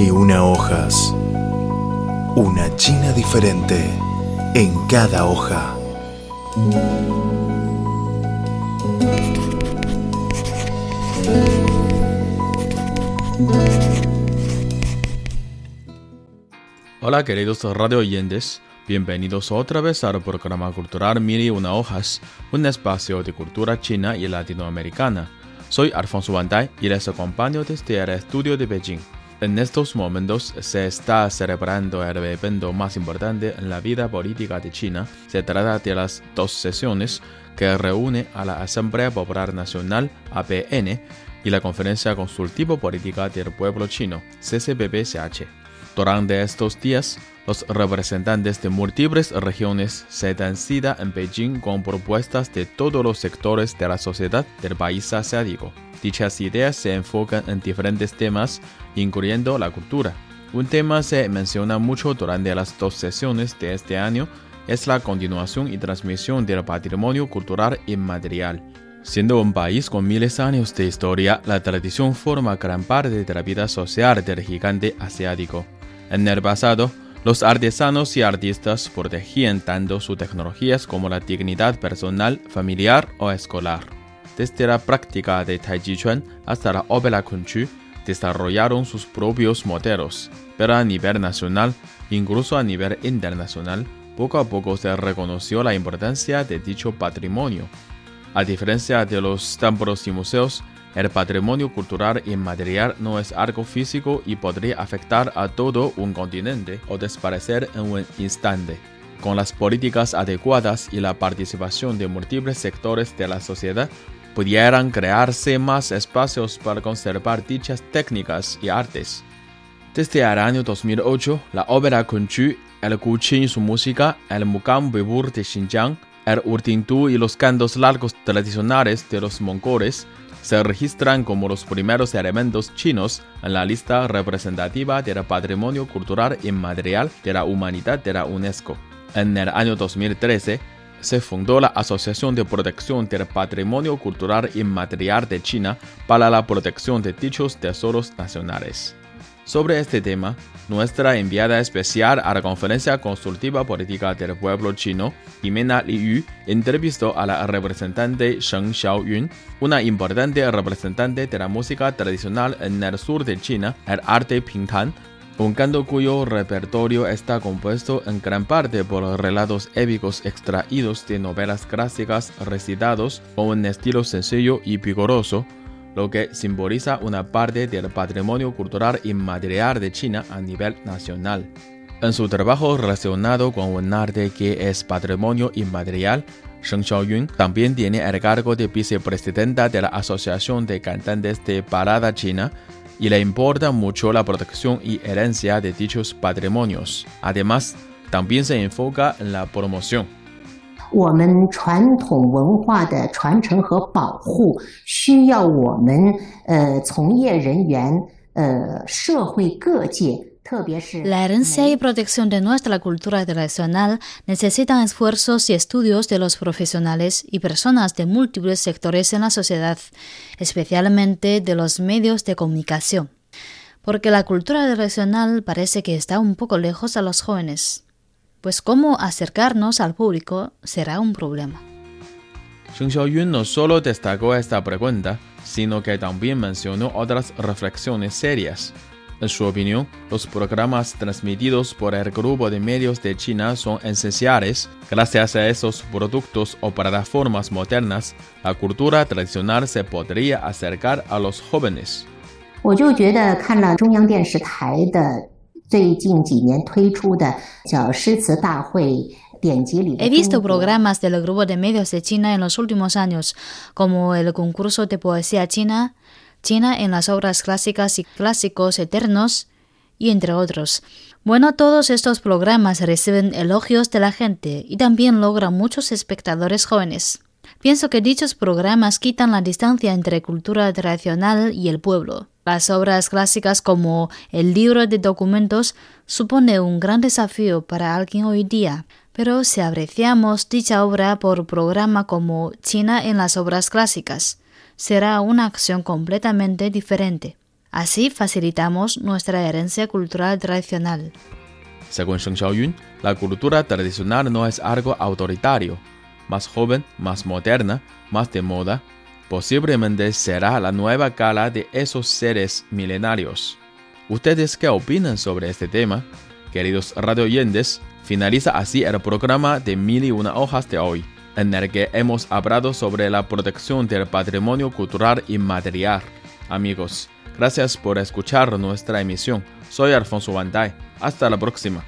Y una hojas. Una China diferente en cada hoja. Hola queridos radio oyentes, bienvenidos otra vez al programa cultural Mil y una hojas, un espacio de cultura china y latinoamericana. Soy Alfonso Bandai y les acompaño desde el estudio de Beijing. En estos momentos se está celebrando el evento más importante en la vida política de China. Se trata de las dos sesiones que reúne a la Asamblea Popular Nacional APN y la Conferencia Consultiva Política del Pueblo Chino. Durante estos días, los representantes de múltiples regiones se dan cita en Beijing con propuestas de todos los sectores de la sociedad del país asiático. Dichas ideas se enfocan en diferentes temas, incluyendo la cultura. Un tema se menciona mucho durante las dos sesiones de este año es la continuación y transmisión del patrimonio cultural inmaterial. Siendo un país con miles de años de historia, la tradición forma gran parte de la vida social del gigante asiático. En el pasado, los artesanos y artistas protegían tanto sus tecnologías como la dignidad personal, familiar o escolar desde la práctica de Tai Chi Chuan hasta la ópera Kunchu, desarrollaron sus propios modelos, pero a nivel nacional, incluso a nivel internacional, poco a poco se reconoció la importancia de dicho patrimonio. A diferencia de los templos y museos, el patrimonio cultural inmaterial no es algo físico y podría afectar a todo un continente o desaparecer en un instante. Con las políticas adecuadas y la participación de múltiples sectores de la sociedad, pudieran crearse más espacios para conservar dichas técnicas y artes. Desde el año 2008, la ópera Kunchu, el Kuqin y su música, el Mukam Bebur de Xinjiang, el Urtintu y los cantos largos tradicionales de los mongoles se registran como los primeros elementos chinos en la lista representativa del patrimonio cultural inmaterial de la humanidad de la UNESCO. En el año 2013, se fundó la Asociación de Protección del Patrimonio Cultural Inmaterial de China para la protección de dichos tesoros nacionales. Sobre este tema, nuestra enviada especial a la Conferencia Consultiva Política del Pueblo Chino, Jimena Liu, entrevistó a la representante Sheng Xiaoyun, una importante representante de la música tradicional en el sur de China, el arte Pingtan, un canto cuyo repertorio está compuesto en gran parte por relatos épicos extraídos de novelas clásicas recitados con un estilo sencillo y vigoroso, lo que simboliza una parte del patrimonio cultural inmaterial de China a nivel nacional. En su trabajo relacionado con un arte que es patrimonio inmaterial, Sheng Xiaoyun también tiene el cargo de vicepresidenta de la Asociación de Cantantes de Parada China, y le importa mucho la protección y herencia de dichos patrimonios. Además, también se enfoca en la promoción. 我们传统文化的传承和保护需要我们呃从业人员呃社会各界 la herencia y protección de nuestra cultura tradicional necesitan esfuerzos y estudios de los profesionales y personas de múltiples sectores en la sociedad, especialmente de los medios de comunicación, porque la cultura tradicional parece que está un poco lejos a los jóvenes, pues cómo acercarnos al público será un problema. Sheng Xiaoyun no solo destacó esta pregunta, sino que también mencionó otras reflexiones serias en su opinión, los programas transmitidos por el grupo de medios de China son esenciales. Gracias a esos productos o plataformas modernas, la cultura tradicional se podría acercar a los jóvenes. He visto programas del grupo de medios de China en los últimos años, como el concurso de poesía china, China en las obras clásicas y clásicos eternos, y entre otros. Bueno, todos estos programas reciben elogios de la gente y también logran muchos espectadores jóvenes. Pienso que dichos programas quitan la distancia entre cultura tradicional y el pueblo. Las obras clásicas como el libro de documentos supone un gran desafío para alguien hoy día, pero si apreciamos dicha obra por programa como China en las obras clásicas, será una acción completamente diferente. Así facilitamos nuestra herencia cultural tradicional. Según Sheng Xiaoyun, la cultura tradicional no es algo autoritario. Más joven, más moderna, más de moda, posiblemente será la nueva cara de esos seres milenarios. ¿Ustedes qué opinan sobre este tema? Queridos radioyentes, finaliza así el programa de Mil y una hojas de hoy, en el que hemos hablado sobre la protección del patrimonio cultural inmaterial. Amigos, gracias por escuchar nuestra emisión. Soy Alfonso Bandai. Hasta la próxima.